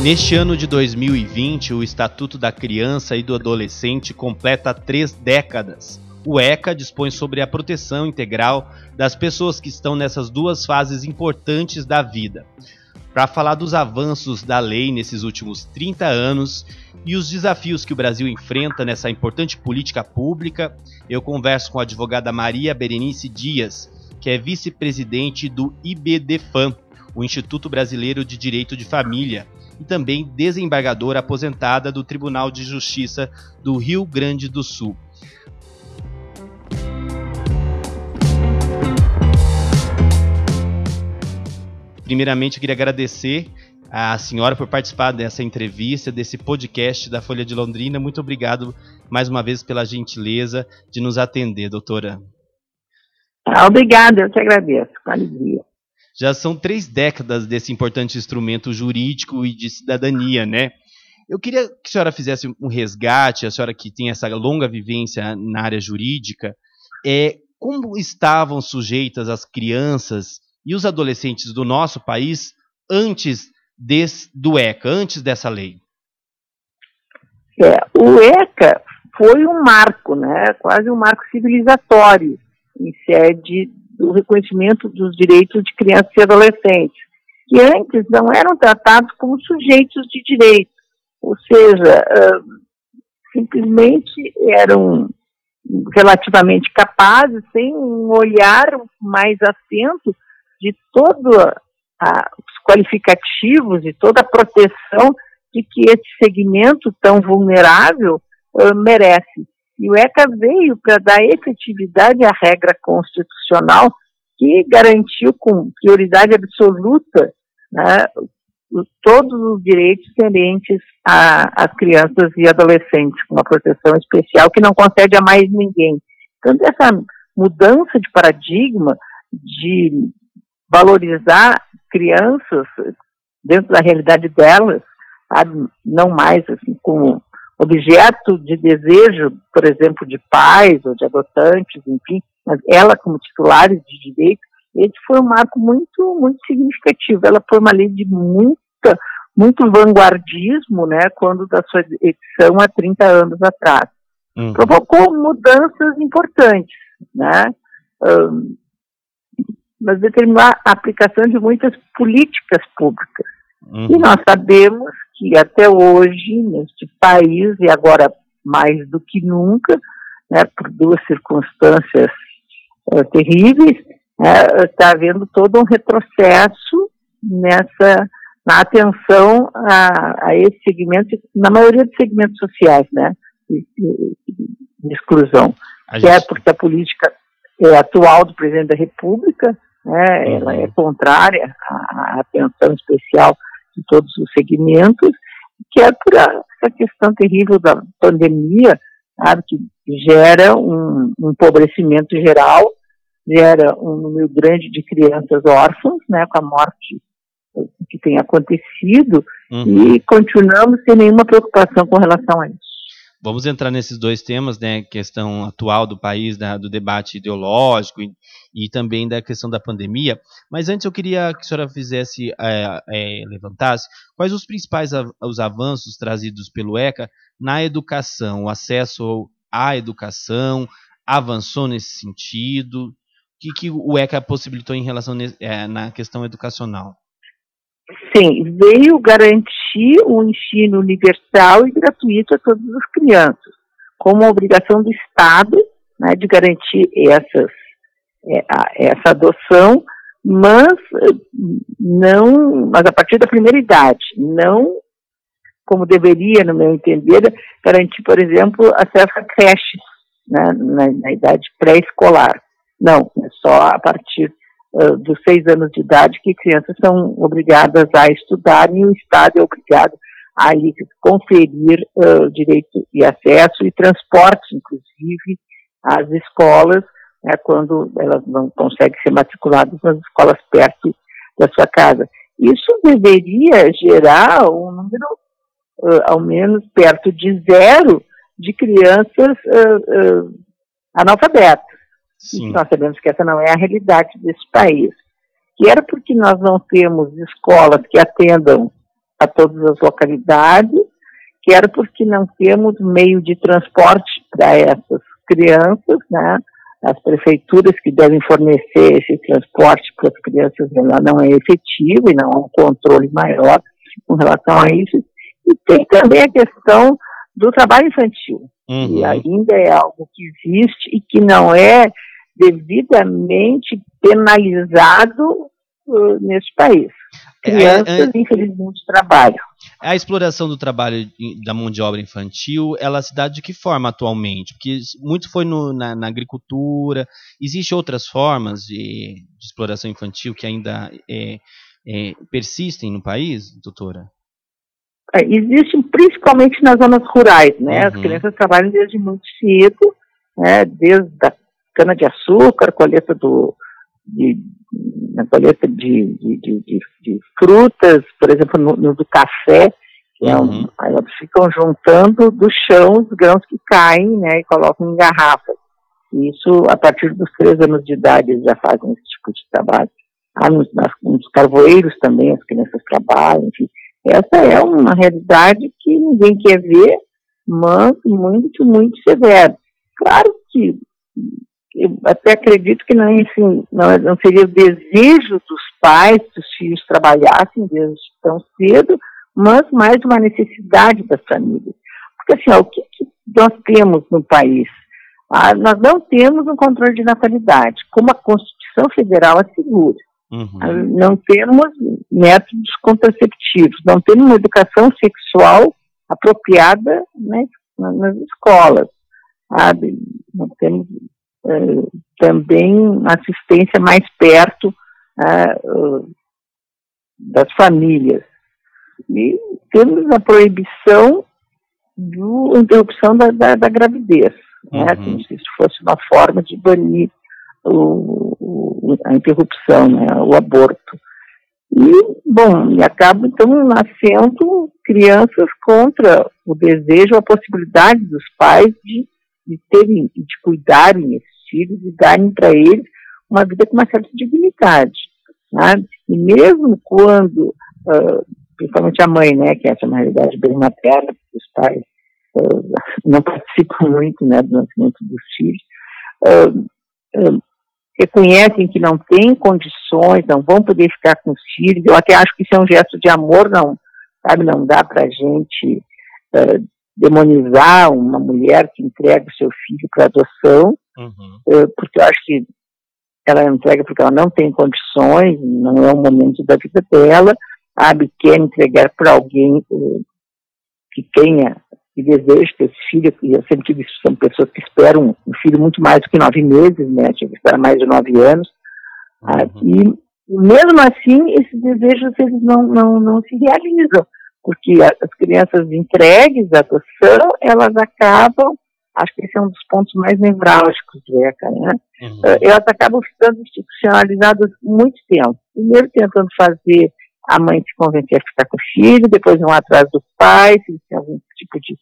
Neste ano de 2020, o Estatuto da Criança e do Adolescente completa três décadas. O ECA dispõe sobre a proteção integral das pessoas que estão nessas duas fases importantes da vida. Para falar dos avanços da lei nesses últimos 30 anos e os desafios que o Brasil enfrenta nessa importante política pública, eu converso com a advogada Maria Berenice Dias, que é vice-presidente do IBDFAM, o Instituto Brasileiro de Direito de Família, e também desembargadora aposentada do Tribunal de Justiça do Rio Grande do Sul. Primeiramente, eu queria agradecer a senhora por participar dessa entrevista, desse podcast da Folha de Londrina. Muito obrigado mais uma vez pela gentileza de nos atender, doutora. Obrigada, eu te agradeço, com alegria. Já são três décadas desse importante instrumento jurídico e de cidadania, né? Eu queria que a senhora fizesse um resgate, a senhora que tem essa longa vivência na área jurídica, é, como estavam sujeitas as crianças e os adolescentes do nosso país antes desse, do ECA, antes dessa lei? É, o ECA foi um marco, né, quase um marco civilizatório em sede do reconhecimento dos direitos de crianças e adolescentes, que antes não eram tratados como sujeitos de direito, ou seja, simplesmente eram relativamente capazes, sem um olhar mais atento de todos os qualificativos e toda a proteção de que esse segmento tão vulnerável merece. E o ECA veio para dar efetividade à regra constitucional que garantiu com prioridade absoluta né, todos os direitos inerentes às crianças e adolescentes, com uma proteção especial que não concede a mais ninguém. Então, essa mudança de paradigma de valorizar crianças dentro da realidade delas, sabe? não mais assim como objeto de desejo, por exemplo, de pais ou de adotantes, enfim, mas ela como titular de direito, esse foi um marco muito, muito significativo. Ela foi uma lei de muita, muito vanguardismo, né, quando da sua edição há 30 anos atrás. Uhum. Provocou mudanças importantes, né, um, mas determinou a aplicação de muitas políticas públicas. Uhum. E nós sabemos que até hoje, neste país, e agora mais do que nunca, né, por duas circunstâncias uh, terríveis, está havendo todo um retrocesso nessa na atenção a, a esse segmento, na maioria dos segmentos sociais, né, de, exclusão, a que é gente... é porque a política é, atual do presidente da República, né, uhum. ela é contrária à, à atenção especial de todos os segmentos, que é por essa questão terrível da pandemia, sabe, que gera um, um empobrecimento geral, gera um número grande de crianças órfãs, né, com a morte que tem acontecido, uhum. e continuamos sem nenhuma preocupação com relação a isso. Vamos entrar nesses dois temas, né? Questão atual do país, da, do debate ideológico e, e, também da questão da pandemia. Mas antes eu queria que a senhora fizesse, é, é, levantasse quais os principais av os avanços trazidos pelo ECA na educação, o acesso à educação, avançou nesse sentido? O que, que o ECA possibilitou em relação é, na questão educacional? Sim, veio garantir o um ensino universal e gratuito a todas as crianças, como obrigação do Estado né, de garantir essas, é, essa adoção, mas não, mas a partir da primeira idade, não como deveria, no meu entender, garantir, por exemplo, acesso a creches né, na, na idade pré-escolar. Não, é só a partir uh, dos seis anos de idade que crianças são obrigadas a estudar e o Estado é obrigado a lhes conferir uh, direito e acesso e transporte, inclusive, às escolas, né, quando elas não conseguem ser matriculadas nas escolas perto da sua casa. Isso deveria gerar um número, uh, ao menos perto de zero, de crianças analfabetas. Sim. Nós sabemos que essa não é a realidade desse país. E era porque nós não temos escolas que atendam a todas as localidades, quer porque não temos meio de transporte para essas crianças, né? As prefeituras que devem fornecer esse transporte para as crianças ela não é efetivo e não há um controle maior com relação a isso. E tem também a questão do trabalho infantil, uhum. que ainda é algo que existe e que não é devidamente penalizado uh, nesse país. É, Crianças, é, é, infelizmente, trabalham. A exploração do trabalho da mão de obra infantil, ela se dá de que forma atualmente? Porque muito foi no, na, na, agricultura. Existem outras formas de, de exploração infantil que ainda é, é, persistem no país, doutora? É, existem principalmente nas zonas rurais, né? Uhum. As crianças trabalham desde muito cedo, né? Desde a cana-de-açúcar, colheita do, de, na colheita de, de, de, de, frutas, por exemplo, no, no do café, é um, uhum. elas ficam juntando do chão os grãos que caem, né, e colocam em garrafas. Isso, a partir dos três anos de idade, eles já fazem esse tipo de trabalho. Ah, nos, nas, nos carvoeiros também as crianças trabalham, enfim. Essa é uma realidade que ninguém quer ver, mas muito, muito severa. Claro que eu até acredito que não, enfim, não, não seria o desejo dos pais que os filhos trabalhassem desde tão cedo, mas mais uma necessidade das famílias. Porque assim, ó, o que, que, nós temos no país? Ah, nós não temos um controle de natalidade, como a Constituição Federal assegura. Uhum. Ah, não temos métodos contraceptivos, não temos uma educação sexual apropriada né, nas escolas. Sabe? Não temos eh, também assistência mais perto uh, das famílias. E temos a proibição da interrupção da, da, da gravidez, né, uhum. né, como se isso fosse uma forma de banir o, a interrupção, né, o aborto. E, bom, e acaba então nascendo crianças contra o desejo, a possibilidade dos pais de de terem, de cuidarem desses filhos e darem para eles uma vida com uma certa dignidade. Né? E mesmo quando, uh, principalmente a mãe, né, que essa é uma realidade bem materna, porque os pais uh, não participam muito né, do nascimento dos filhos, uh, reconhecem que não têm condições, não vão poder ficar com os filhos. Eu até acho que isso é um gesto de amor, não, sabe, não dá para a gente demonizar uma mulher que entrega o seu filho para adoção, uhum. Eh, porque eu acho que ela entrega porque ela não tem condições, não é o momento da vida dela, sabe, quer entregar para alguém eh, que tenha e deseja ter esse filho, e eu sempre isso, são pessoas que esperam um filho muito mais do que nove meses, né, tinha que esperar mais de nove anos, uhum. e mesmo assim, esses desejos eles não, não, não se realizam, porque as crianças entregues à adoção, elas acabam, acho que esse é um dos pontos mais nevrálgicos do ECA, né? Uhum. Eh, elas acabam ficando institucionalizadas muito tempo. Primeiro tentando fazer a mãe se convencer a ficar com o filho, depois vão atrás do pai, se tem algum tipo de,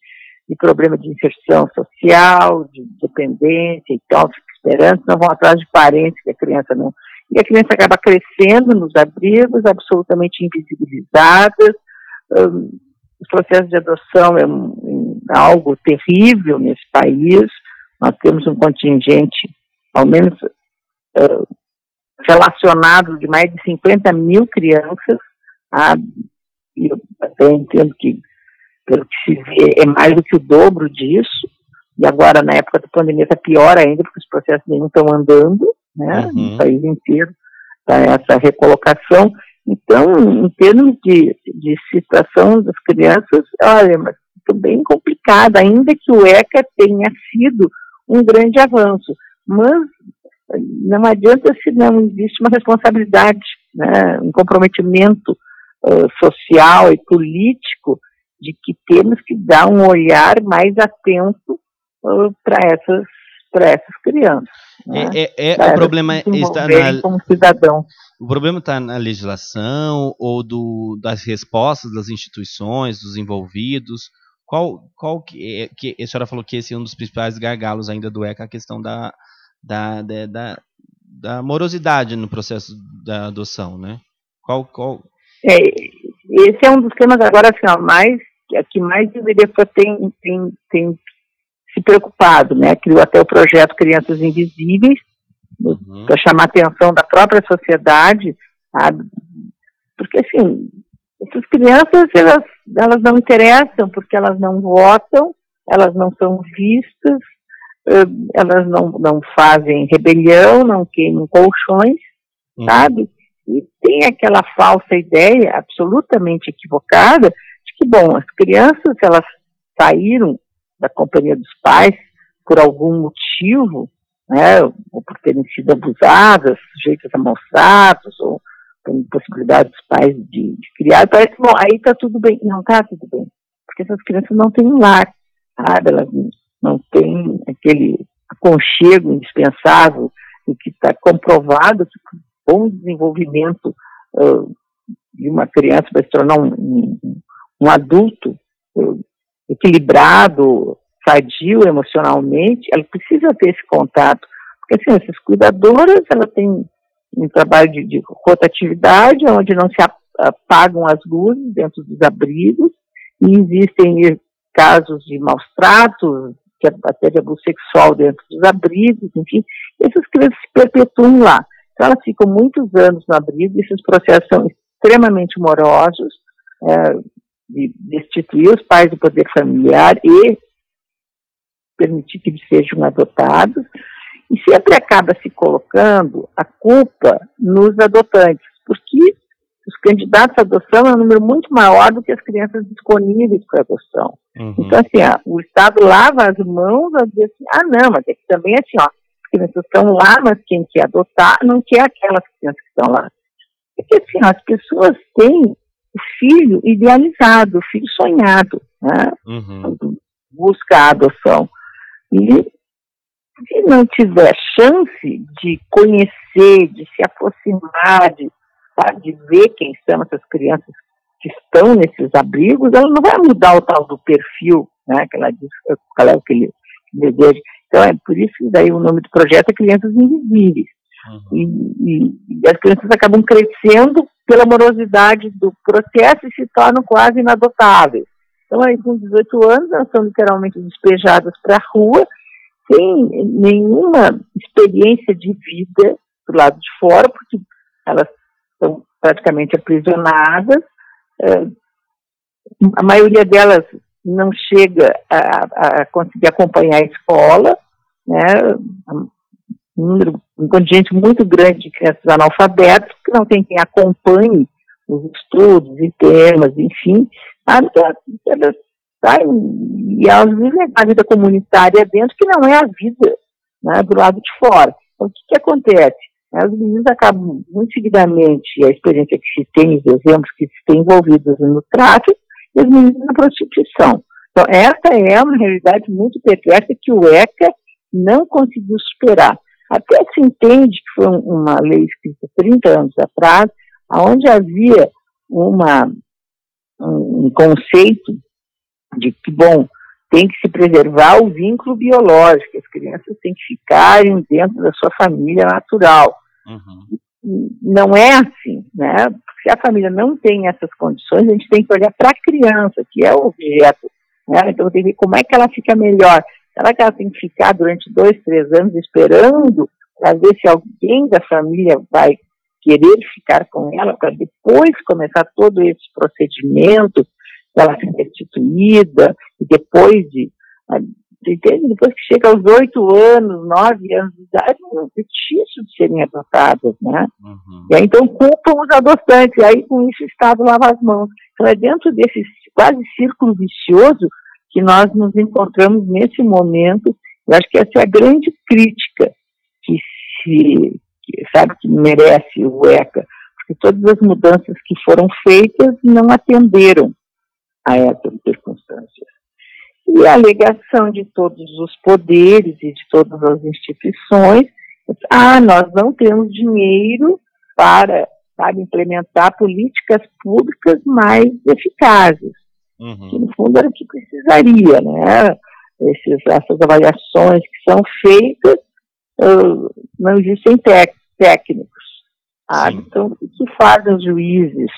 de problema de inserção social, de dependência e tal, fica esperando, não vão atrás de parentes que a criança não. E a criança acaba crescendo nos abrigos, absolutamente invisibilizadas, um, os processos de adoção é um, algo terrível nesse país. Nós temos um contingente, ao menos uh, relacionado, de mais de 50 mil crianças. Ah, e eu até entendo que, pelo que se vê, é mais do que o dobro disso. E agora, na época da pandemia, está pior ainda, porque os processos nem estão andando, né, uhum. no país inteiro, tá essa recolocação. Então, em termos de, de situação das crianças, olha, mas bem complicada, ainda que o ECA tenha sido um grande avanço, mas não adianta se não existe uma responsabilidade, né, um comprometimento uh, social e político de que temos que dar um olhar mais atento uh, para essas para essas crianças. Né? É, é, é o problema está na como cidadão. O problema está na legislação ou do, das respostas das instituições, dos envolvidos. Qual, qual que, é, que a senhora falou que esse é um dos principais gargalos ainda do ECA, a questão da, da, da, da, da morosidade no processo da adoção, né? Qual, qual... É, esse é um dos temas agora assim, mais que mais deveria tem, tem, tem se preocupado, né? Criou até o projeto Crianças Invisíveis uhum. para chamar a atenção da própria sociedade, sabe? Porque assim, essas crianças elas, elas não interessam porque elas não votam, elas não são vistas, elas não, não fazem rebelião, não queimam colchões, uhum. sabe? E tem aquela falsa ideia absolutamente equivocada de que, bom, as crianças, elas saíram da companhia dos pais por algum motivo, né, ou por terem sido abusadas, sujeitas a maus tratos, ou com impossibilidade dos pais de, de criar, parece, bom, aí está tudo bem. Não está tudo bem, porque essas crianças não têm um lar, sabe? Elas não têm aquele aconchego indispensável e que está comprovado que bom desenvolvimento uh, de uma criança para se tornar um, um, um adulto uh, equilibrado, sadio emocionalmente, ela precisa ter esse contato. Porque assim, essas cuidadoras, ela tem um trabalho de, de rotatividade, onde não se apagam as luzes dentro dos abrigos, e existem casos de maus tratos, até de abuso sexual dentro dos abrigos, enfim, essas crianças se perpetuam lá. Então, elas ficam muitos anos no abrigo, esses processos são extremamente morosos, é, de destituir os pais do poder familiar e permitir que eles sejam adotados, e sempre acaba se colocando a culpa nos adotantes, porque os candidatos à adoção é um número muito maior do que as crianças disponíveis para adoção. Uhum. Então, assim, ó, o Estado lava as mãos a dizer assim, ah, não, mas é que também assim, ó, crianças estão lá, mas quem quer adotar não quer aquelas crianças que estão lá. Porque assim, as pessoas têm o filho idealizado, o filho sonhado, né? Uhum. Busca a adoção. E se não tiver chance de conhecer, de se aproximar, de, sabe, de ver quem são essas crianças que estão nesses abrigos, ela não vai mudar o tal do perfil, né? Que ela diz qual é o que ele deseja. Então, é por isso que daí o nome do projeto é Crianças Invisíveis. Uhum. E, e, e, as crianças acabam crescendo pela morosidade do processo e se tornam quase inadotáveis. Então, aí, com 18 anos, elas são literalmente despejadas para a rua, sem nenhuma experiência de vida do lado de fora, porque elas são praticamente aprisionadas. É, a maioria delas não chega a, a conseguir acompanhar a escola, né? Um um contingente muito grande de crianças analfabetas que não tem quem acompanhe os estudos e temas, enfim, elas saem e elas vivem a vida comunitária dentro, que não é a vida né, do lado de fora. Então, o que, que acontece? As meninas acabam muito seguidamente, a experiência que se tem, os exemplos que se tem envolvidos no tráfico, e as meninas na prostituição. Então, essa é uma realidade muito perversa que o ECA não conseguiu superar. Até se entende que foi uma lei escrita 30 anos atrás, onde havia uma, um conceito de que, bom, tem que se preservar o vínculo biológico, as crianças têm que ficarem dentro da sua família natural. Uhum. Não é assim, né? Se a família não tem essas condições, a gente tem que olhar para a criança, que é o objeto. Né? Então tem que ver como é que ela fica melhor. Será que ela tem que ficar durante dois, três anos esperando para ver se alguém da família vai querer ficar com ela para depois começar todo esse procedimento ela ser destituída e depois de entende? Depois que chega aos oito anos, nove anos de idade, é difícil de serem adotadas, né? Uhum. E aí, então, culpam os adotantes, e aí, com isso, o Estado lava as mãos. Então, é dentro desse quase círculo vicioso que nós nos encontramos nesse momento. Eu acho que essa é a grande crítica que se, que, sabe, que merece o ECA, porque todas as mudanças que foram feitas não atenderam a essas circunstâncias. E a alegação de todos os poderes e de todas as instituições, ah, nós não temos dinheiro para, para implementar políticas públicas mais eficazes. Uhum. Que no fundo era o que precisaria, né? Esses, essas avaliações que são feitas, uh, não existem técnicos. Ah, então, o que fazem os juízes?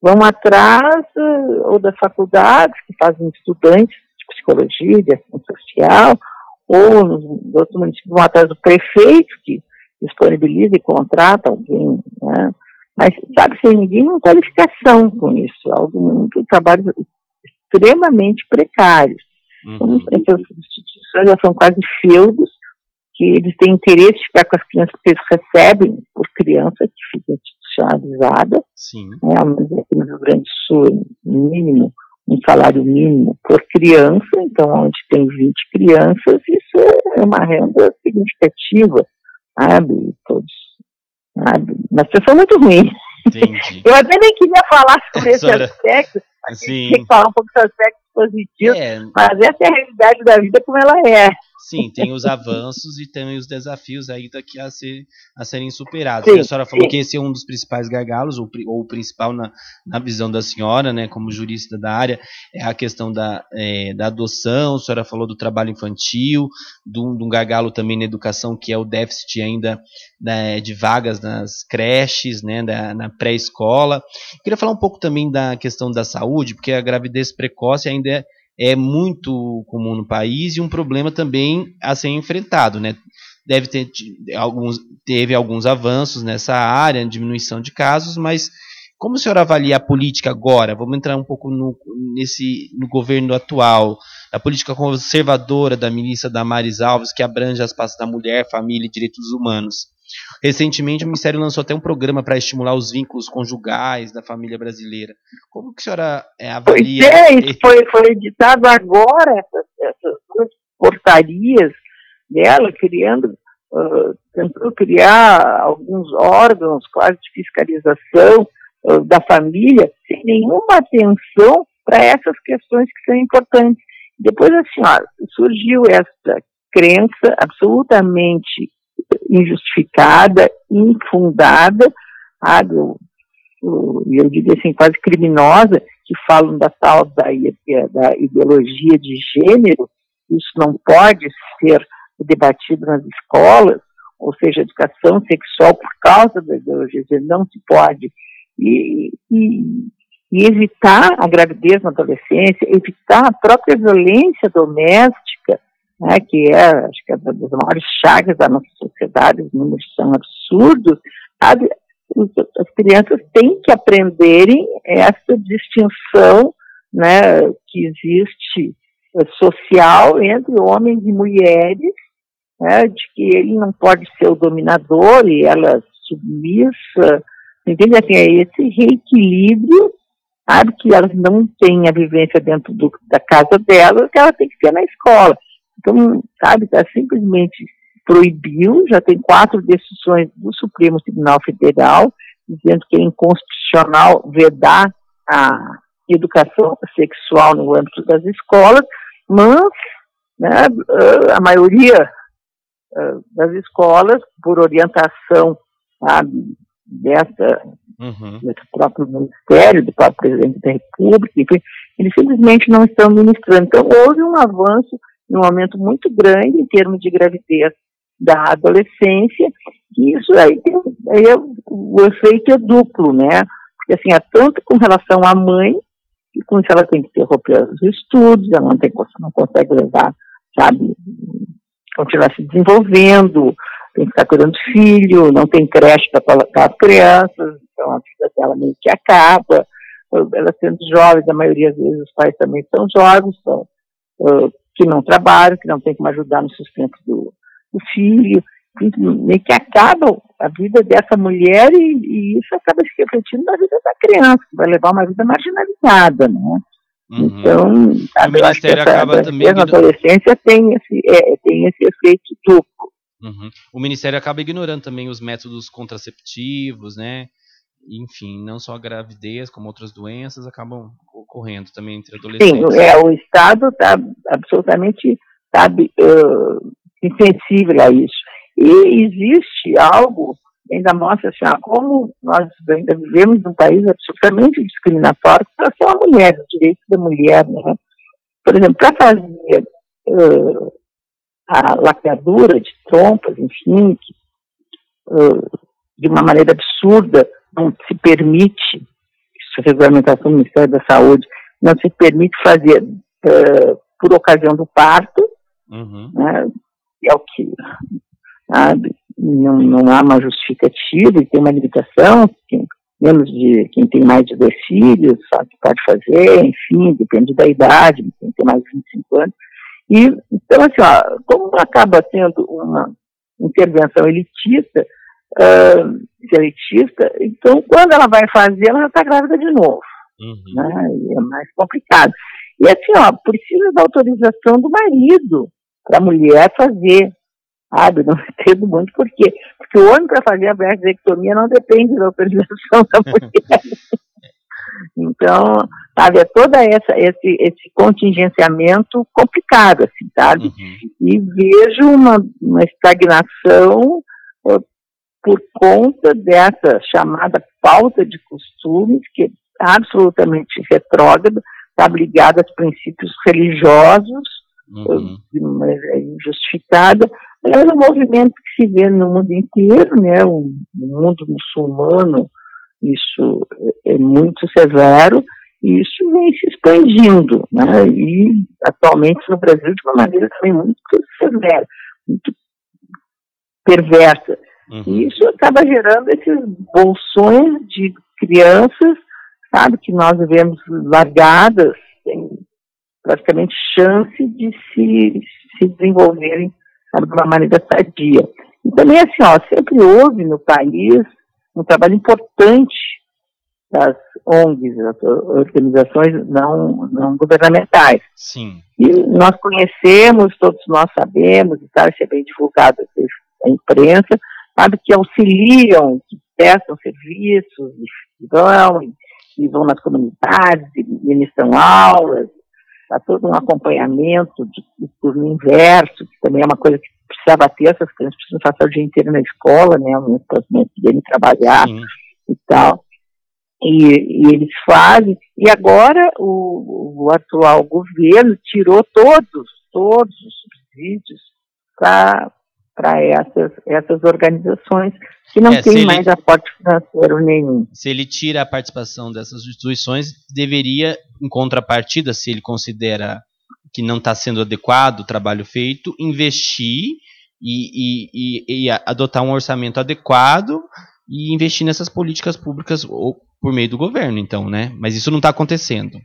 vão atrás uh, ou das faculdades que fazem estudantes de psicologia, de ação social, ou nos outros municípios vão atrás do prefeito que disponibiliza e contrata alguém, né? mas sabe, sem ninguém não qualificação com isso, algo muito trabalho extremamente precários. Uhum. Então, essas instituições já são quase feudos, que eles têm interesse de ficar com as crianças que eles recebem por criança que fica institucionalizada. Sim. Né, no Rio Grande do Sul, mínimo, um salário mínimo por criança, então onde tem 20 crianças, isso é uma renda significativa, sabe? Todos, sabe? Uma situação muito ruim. Entendi. Eu até nem queria falar sobre esse aspecto, Sim. tem que falar um pouco sobre aspectos positivos, É, mas essa é a realidade da vida como ela é. Sim, tem os avanços e tem os desafios aí daqui a, ser, a serem superados. Sim, a senhora falou sim. que esse é um dos principais gargalos, ou, ou o principal na, na visão da senhora, né, como jurista da área, é a questão da, é, da adoção, a senhora falou do trabalho infantil, de um, de um gargalo também na educação, que é o déficit ainda né, de vagas nas creches, né, da, na pré-escola. Queria falar um pouco também da questão da saúde, porque a gravidez precoce ainda é, é muito comum no país e um problema também a ser enfrentado, né? Deve ter alguns, teve alguns avanços nessa área, diminuição de casos, mas como o senhor avalia a política agora? Vamos entrar um pouco no, nesse, no governo atual, a política conservadora da ministra Damares Alves, que abrange as pastas da mulher, família e direitos humanos. Recentemente, o Ministério lançou até um programa para estimular os vínculos conjugais da família brasileira. Como que a senhora é, Pois avalia? é, isso foi, foi editado agora, essas, essas duas portarias dela, criando, ah, tentou criar alguns órgãos quase de fiscalização ah, da família, sem nenhuma atenção para essas questões que são importantes. Depois, assim, ó, surgiu essa crença absolutamente injustificada, infundada, sabe, o- o- e eu diria assim, quase criminosa, que falam da tal da, da ideologia de gênero, isso não pode ser debatido nas escolas, ou seja, educação sexual por causa da ideologia de gênero não se pode, e, e, e evitar a gravidez na adolescência, evitar a própria violência doméstica, né, que é, acho que é uma das maiores chagas da nossa sociedade, os números são absurdos, sabe? As crianças têm que aprenderem essa distinção né, que existe eh, social entre homens e mulheres, né, de que ele não pode ser o dominador e ela submissa, entende? Assim, é esse reequilíbrio, sabe, que elas não têm a vivência dentro do- da casa delas, que ela tem que ter na escola. Então, sabe, tá simplesmente proibiu, já tem quatro decisões do Supremo Tribunal Federal, dizendo que é inconstitucional vedar a educação sexual no âmbito das escolas, mas né, eh, a maioria eh, das escolas, por orientação sabe, dessa, Uhum. desse próprio Ministério, do próprio Presidente da República, enfim, eles simplesmente não estão ministrando. Então, houve um avanço, um aumento muito grande em termos de gravidez da adolescência, e isso aí, tem, aí é, o efeito é duplo, né? Porque assim, é tanto com relação à mãe, que com isso ela tem que interromper os estudos, ela não, tem, não consegue levar, sabe, continuar se desenvolvendo, tem que ficar cuidando do filho, não tem creche para colocar as crianças, então a vida dela meio que acaba. Ela sendo jovem, a maioria das vezes os pais também são jovens, são, uh, que não trabalham, que não tem como ajudar no sustento do, do filho, meio que acaba a vida dessa mulher e, e, isso acaba se refletindo na vida da criança, que vai levar uma vida marginalizada, né? Uhum. Então, eu acho que essa acaba também na adolescência tem esse, é, tem esse efeito duplo. Uhum. O Ministério acaba ignorando também os métodos contraceptivos, né? Enfim, não só a gravidez, como outras doenças acabam ocorrendo também entre adolescentes. Sim, é, o Estado está absolutamente, sabe, uh, insensível a isso. E existe algo, ainda mostra assim, ah, como nós ainda vivemos num país absolutamente discriminatório com relação à mulher, os direitos da mulher, né? Por exemplo, para fazer uh, a lacradura de trompas, enfim, que, uh, de uma maneira absurda, não se permite, isso regulamentação do Ministério da Saúde, não se permite fazer uh, por ocasião do parto, uhum. né, é o que sabe, não, não há uma justificativa e tem uma limitação, que, menos de quem tem mais de dois filhos, sabe, pode fazer, enfim, depende da idade, quem tem mais de 25 anos. E, então, assim, ó, como acaba sendo uma intervenção elitista, uh, elitista, então, quando ela vai fazer, ela já está grávida de novo. Uhum. Né? E é mais complicado. E assim, ó, precisa da autorização do marido para a mulher fazer. Sabe? Não entendo muito por quê. Porque o homem para fazer a vasectomia não depende da autorização da mulher. Então, sabe, é essa, esse, esse contingenciamento complicado, assim, sabe? Uhum. E vejo uma, uma estagnação por conta dessa chamada falta de costumes, que é absolutamente retrógrada, está ligada aos princípios religiosos, uhum. de maneira injustificada. É um movimento que se vê no mundo inteiro, né? O, o mundo muçulmano, isso é muito severo, e isso vem se expandindo, né? E atualmente no Brasil de uma maneira também muito severa, muito perversa. Uhum. E isso acaba gerando esses bolsões de crianças sabe, que nós vivemos largadas, sem praticamente chance de se, se desenvolverem sabe, de uma maneira sadia. E também, assim, ó, sempre houve no país um trabalho importante das ONGs, as organizações não, não governamentais. Sim. E nós conhecemos, todos nós sabemos, e tal, isso é bem divulgado na imprensa, sabe, que auxiliam, que prestam serviços, e vão, que vão nas comunidades, ministram aulas, há todo um acompanhamento de, de turno inverso, que também é uma coisa que precisava ter, essas crianças precisam passar o dia inteiro na escola, né, mesmo tempo trabalhar Sim. e tal. E, e, eles fazem, e agora o, o atual governo tirou todos, todos os subsídios para para essas, essas organizações que não é, têm mais ele, aporte financeiro nenhum. Se ele tira a participação dessas instituições, deveria, em contrapartida, se ele considera que não está sendo adequado o trabalho feito, investir e, e, e, e, adotar um orçamento adequado e investir nessas políticas públicas ou, por meio do governo, então, né? Mas isso não está acontecendo.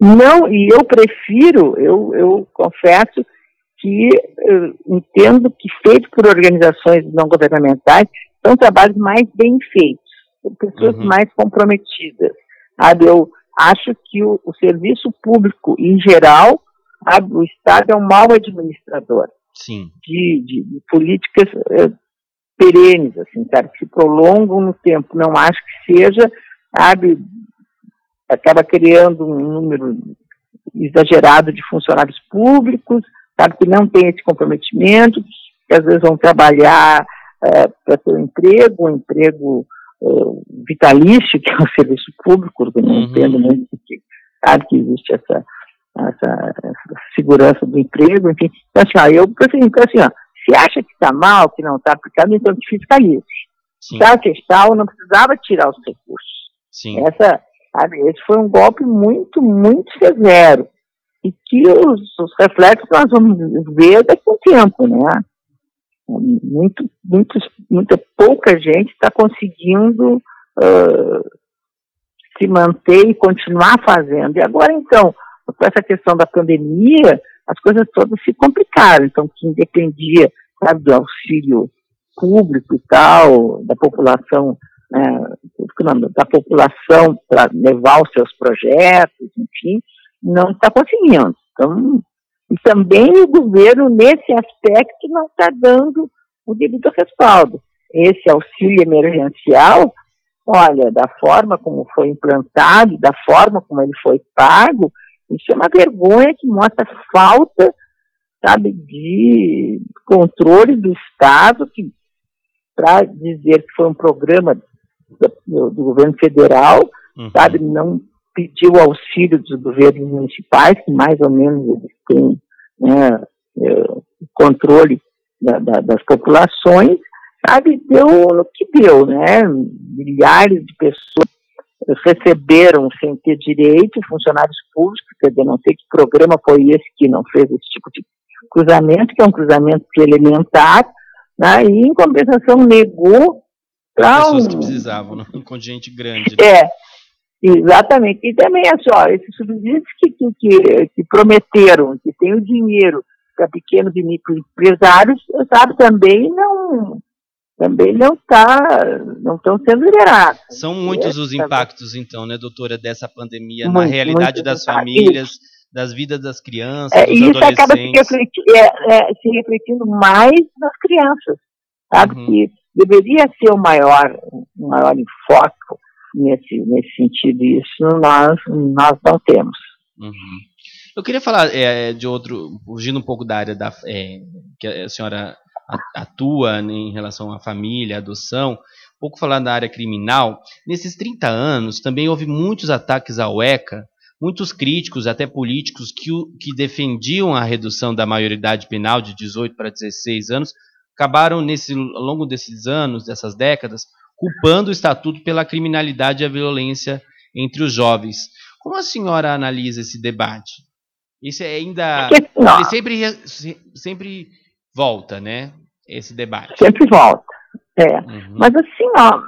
Não, e eu prefiro, eu, eu confesso que eu entendo que feito por organizações não governamentais são trabalhos mais bem feitos, por pessoas uhum. mais comprometidas. Sabe? Eu acho que o, o serviço público, em geral, sabe? o Estado é um mau administrador Sim. De, de, de políticas eh, perenes, assim, sabe? que se prolongam no tempo. Não acho que seja, sabe, acaba criando um número exagerado de funcionários públicos, sabe, que não tem esse comprometimento, que às vezes vão trabalhar é, para ter um emprego, um emprego uh, vitalício, que é o serviço público, eu não uhum. entendo muito sabe, que existe essa, essa, essa, segurança do emprego, enfim. Então, assim, ó, eu prefiro, então, assim, ó, se acha que está mal, que não está aplicado, então que fiscalize. Se a questão não precisava tirar os recursos. Sim. Essa, sabe, esse foi um golpe muito, muito severo e que os, os reflexos nós vamos ver daqui a um tempo, né? Muito, muito, muita pouca gente está conseguindo uh, se manter e continuar fazendo. E agora, então, com essa questão da pandemia, as coisas todas se complicaram. Então, quem dependia sabe, do auxílio público e tal, da população, né, da população para levar os seus projetos, enfim, não está conseguindo. Então, e também o governo, nesse aspecto, não está dando o devido respaldo. Esse auxílio emergencial, olha, da forma como foi implantado, da forma como ele foi pago, isso é uma vergonha que mostra falta, sabe, de controle do Estado, que para dizer que foi um programa do, do governo federal, uhum. sabe, não pediu auxílio dos governos municipais, que mais ou menos eles têm né, é, controle da, da, das populações, sabe, deu no que deu, né? Milhares de pessoas receberam sem ter direito, funcionários públicos, quer dizer, não sei que programa foi esse que não fez esse tipo de cruzamento, que é um cruzamento elementar, né, e em compensação negou para pessoas um, que precisavam, né? um contingente grande. Né? É, exatamente. E também, assim, ó, esses subsídios que, que, que, prometeram, que tem o dinheiro para pequenos e microempresários, sabe, também não também não tá, não estão sendo liberados. São muitos os impactos, então, né, doutora, dessa pandemia muito, na realidade das famílias, das vidas das crianças, é, dos isso acaba se, refleti é, é, se, refletindo mais nas crianças, sabe? Uhum. Que deveria ser o maior, o maior enfoque nesse, nesse sentido, isso nós, nós não temos. Uhum. Eu queria falar é, de outro, fugindo um pouco da área da, é, que a senhora atua né, em relação à família, à adoção, um pouco falar da área criminal. Nesses 30 anos também houve muitos ataques ao ECA, muitos críticos, até políticos, que, que defendiam a redução da maioridade penal de 18 para 16 anos, acabaram nesse, ao longo desses anos, dessas décadas, culpando o estatuto pela criminalidade e a violência entre os jovens. Como a senhora analisa esse debate? Isso é ainda. Ele sempre, sempre volta, né? Esse debate. Sempre volta. É. Uhum. Mas assim, ó,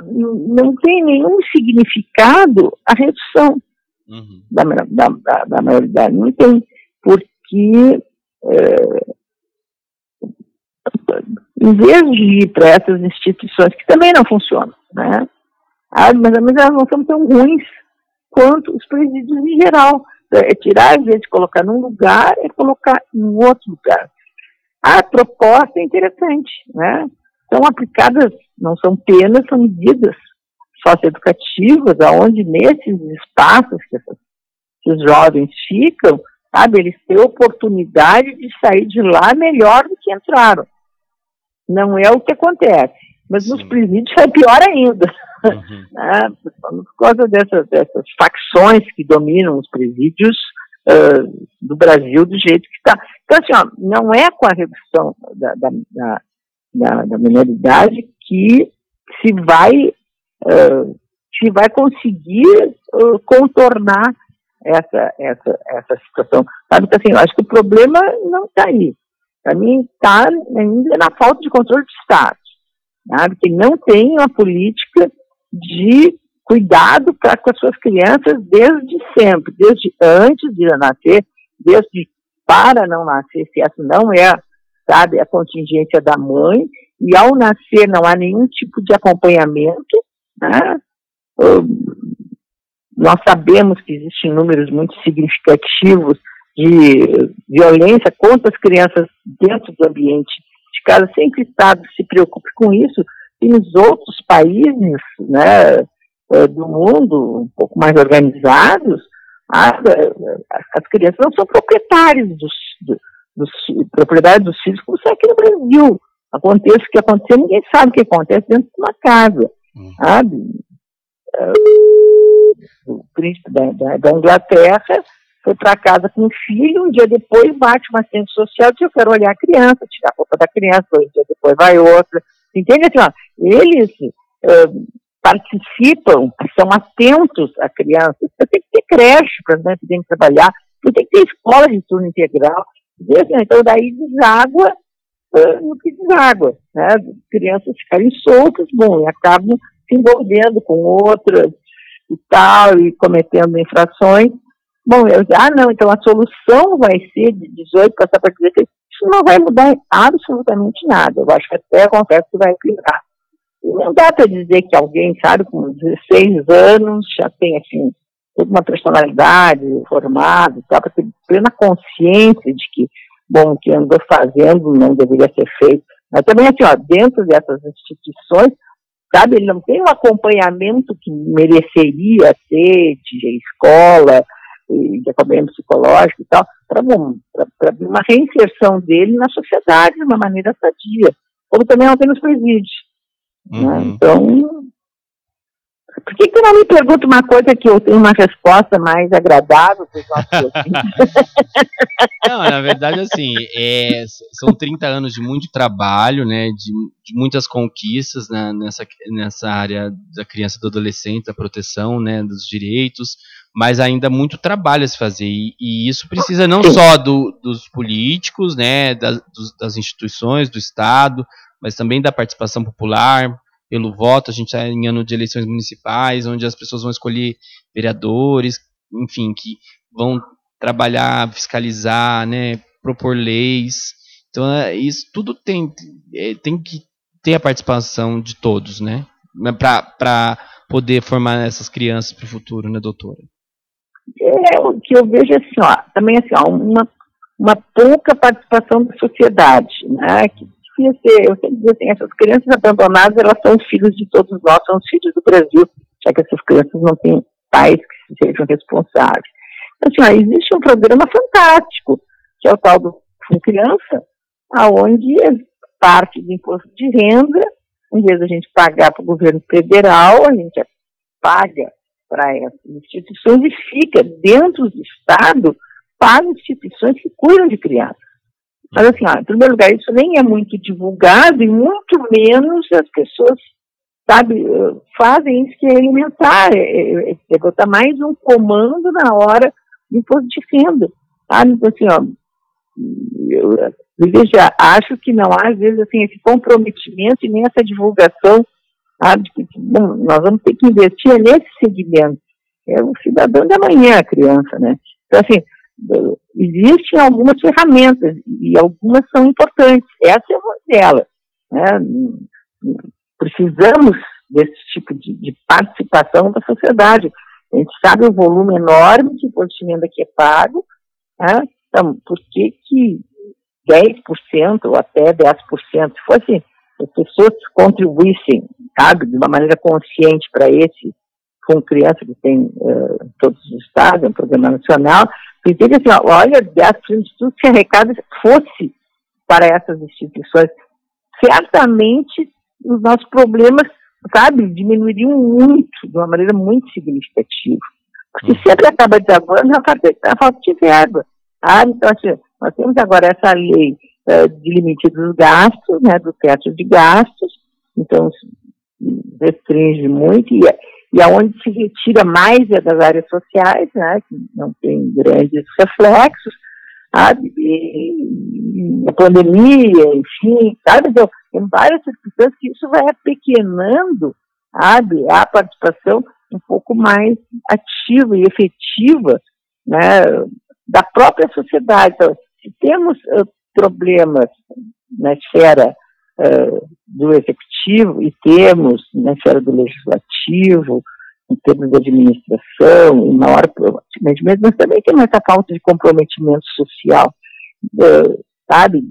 não tem nenhum significado a redução uhum. da, da, da, da, maioridade. Não tem. Porque é, em vez de ir para essas instituições que também não funcionam, né? Ah, mas, elas não são tão ruins quanto os presídios em geral. É tirar, às vezes, colocar num lugar e colocar em outro lugar. A proposta é interessante, né? São aplicadas, não são penas, são medidas socioeducativas, aonde nesses espaços que, essas, que os jovens ficam, sabe, eles têm oportunidade de sair de lá melhor do que entraram. Não é o que acontece. Mas Sim. nos presídios é pior ainda. Uhum. né? Por causa dessas, dessas facções que dominam os presídios, uh, do Brasil do jeito que está. Então, assim, ó, não é com a redução da, da, da, da minoridade que se vai, uh, se vai conseguir uh, contornar essa, essa, essa situação. Sabe, então, assim, eu acho que o problema não está aí. Para mim, está ainda na falta de controle de Estado. Sabe? Que não tem uma política de cuidado pra, com as suas crianças desde sempre, desde antes de nascer, desde para não nascer, se essa não é, sabe, a contingência da mãe, e ao nascer não há nenhum tipo de acompanhamento, né? Nós sabemos que existem números muito significativos de violência contra as crianças dentro do ambiente de casa, sem que o Estado se preocupe com isso, e nos outros países, né, eh, do mundo, um pouco mais organizados, as crianças não são proprietárias dos, dos, propriedades dos filhos, como se aqui no Brasil. Aconteça o que acontecer, ninguém sabe o que acontece dentro de uma casa. Uhum. Sabe? Eh, o príncipe da, da, da Inglaterra foi para casa com o filho, um dia depois bate uma assistente social, diz, eu quero olhar a criança, tirar a roupa da criança, um dia depois vai outra. Entende? Assim, ó, eles uh, participam, são atentos à criança. Você tem que ter creche para as mães poderem trabalhar, tem que ter escola de turno integral. Então, daí deságua uh, no que deságua. Né? Crianças ficarem soltas, bom, e acabam se envolvendo com outras e tal, e cometendo infrações. Bom, eu ah, não, então a solução vai ser de 18 passar para 16. Isso não vai mudar absolutamente nada. Eu acho que até acontece que vai piorar. Não dá para dizer que alguém, sabe, com 16 anos já tem, assim, toda uma personalidade formada, só para ter plena consciência de que, bom, o que andou fazendo não deveria ser feito. Mas também, assim, ó, dentro dessas instituições, sabe, ele não tem o um acompanhamento que mereceria ter de escola, de acompanhamento psicológico e tal, para uma reinserção dele na sociedade de uma maneira sadia. Como também tem nos presídios. Né? Uhum. Né? Então, por que, que não me pergunta uma coisa que eu tenho uma resposta mais agradável para os nossos Não, na verdade, assim, é, são 30 anos de muito trabalho, né, de, de muitas conquistas né, nessa, nessa área da criança e do adolescente, da proteção, né, dos direitos, mas ainda muito trabalho a se fazer, e, e isso precisa não só do, dos políticos, né, das, das instituições, do Estado, mas também da participação popular, pelo voto, a gente está em ano de eleições municipais, onde as pessoas vão escolher vereadores, enfim, que vão trabalhar, fiscalizar, né, propor leis. Então, é, isso tudo tem, é, tem que ter a participação de todos, né, para poder formar essas crianças para o futuro, né, doutora? É, o que eu vejo assim, ó, também assim, ó, uma, uma pouca participação da sociedade, né, que devia ser, eu sempre digo assim, essas crianças abandonadas, elas são os filhos de todos nós, são os filhos do Brasil, já que essas crianças não têm pais que sejam responsáveis. Então, assim, ó, existe um programa fantástico, que é o tal do Fundo Criança, aonde parte do imposto de renda, em vez da gente pagar para o governo federal, a gente paga para essas instituições e fica dentro do Estado para instituições que cuidam de crianças. Mas assim, ó, em primeiro lugar, isso nem é muito divulgado e muito menos as pessoas, sabe, eh, fazem isso que é elementar, é, é, é, é botar mais um comando na hora do imposto de renda, sabe? Então assim, ó, eu, eu já acho que não há, às vezes, assim, esse comprometimento e nem essa divulgação, sabe, bom, nós vamos ter que investir nesse segmento. É o cidadão de amanhã, a criança, né? Então, assim, existem algumas ferramentas e algumas são importantes. Essa é uma delas. Né? Precisamos desse tipo de, de, participação da sociedade. A gente sabe o volume enorme de renda que é pago. Né? Então, por que, que 10% ou até 10%, se fosse as pessoas contribuíssem, sabe, de uma maneira consciente para esse com criança que tem uh, todos os estados, é um programa nacional, Entende assim, olha, 10% de tudo que arrecada fosse para essas instituições, certamente os nossos problemas, sabe, diminuiriam muito, de uma maneira muito significativa. Porque uhum. sempre acaba desabando a falta de verba. Ah, então, assim, nós temos agora essa lei uh, de limite dos gastos, né, do teto de gastos, então restringe muito, e, e aonde se retira mais é das áreas sociais, né, que não tem grandes reflexos, sabe, e, a pandemia, enfim, sabe, então, tem várias circunstâncias que isso vai apequenando, sabe, a participação um pouco mais ativa e efetiva, né, da própria sociedade. Então, se temos uh, problemas na esfera uh, do executivo e temos na esfera do legislativo, em termos de administração, e maior comprometimento, mas também temos essa falta de comprometimento social, uh, sabe,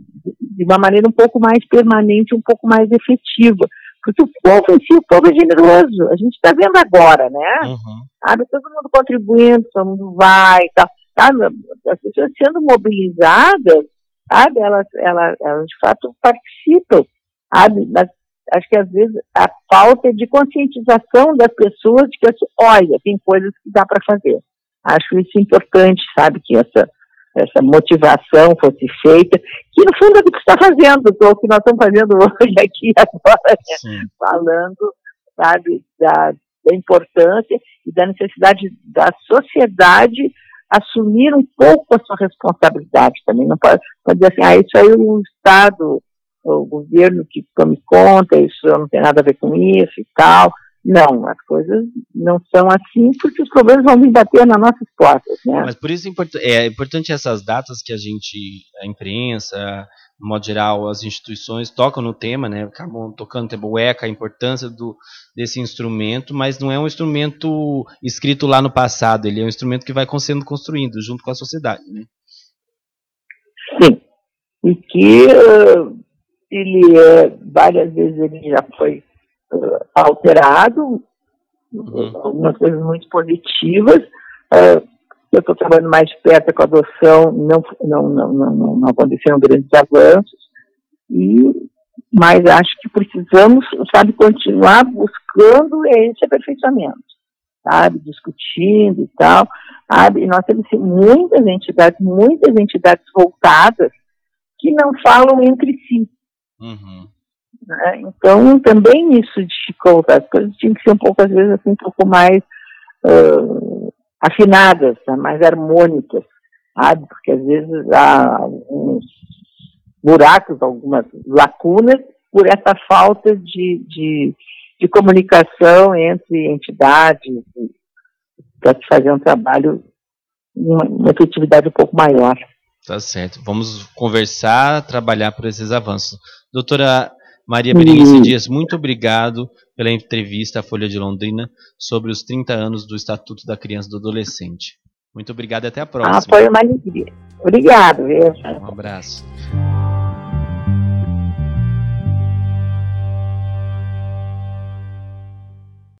de uma maneira um pouco mais permanente, um pouco mais efetiva. Porque o povo em si, o povo é generoso. A gente está vendo agora, né? Uhum. Sabe, todo mundo contribuindo, todo mundo vai e tal. Sabe? As pessoas sendo mobilizadas, sabe? Elas, elas, elas de fato participam sabe? Mas acho que às vezes a falta de conscientização das pessoas de que, assim, olha, tem coisas que dá para fazer. Acho isso importante, sabe, que essa, essa motivação fosse feita, que no fundo é o que está fazendo, o que nós estamos fazendo hoje aqui agora, né? falando, sabe, da, da importância e da necessidade da sociedade assumir um pouco a sua responsabilidade também. Não pode, pode dizer assim, ah, isso aí o Estado o governo que tome conta, isso não tem nada a ver com isso e tal. Não, as coisas não são assim porque os problemas vão vir bater nas nossas portas, né? Mas por isso é importante essas datas que a gente, a imprensa, no modo geral, as instituições tocam no tema, né? Acabam tocando UECA, a importância do, desse instrumento, mas não é um instrumento escrito lá no passado, ele é um instrumento que vai sendo construído junto com a sociedade, né? Sim. E que uh, ele é, várias vezes ele já foi uh, alterado, uhum. algumas coisas muito positivas. Uh, eu estou trabalhando mais de perto com a adoção, não, não, não, não, não aconteceram grandes avanços. E, mas acho que precisamos, sabe, continuar buscando esse aperfeiçoamento, sabe, discutindo e tal, sabe, e nós temos muitas entidades, muitas entidades voltadas que não falam entre si. Uhum. Né? Então, também isso dificulta, as coisas tinham que ser um pouco, às vezes, assim, um pouco mais uh, afinadas, né? mais harmônicas, sabe, porque às vezes há uns buracos, algumas lacunas, por essa falta de, de, de comunicação entre entidades para se fazer um trabalho, uma, uma efetividade um pouco maior. Tá certo. Vamos conversar, trabalhar por esses avanços. Doutora Maria Berenice Dias, muito obrigado pela entrevista à Folha de Londrina sobre os 30 anos do Estatuto da Criança e do Adolescente. Muito obrigado e até a próxima. Ah, foi uma alegria. Obrigado. Um abraço.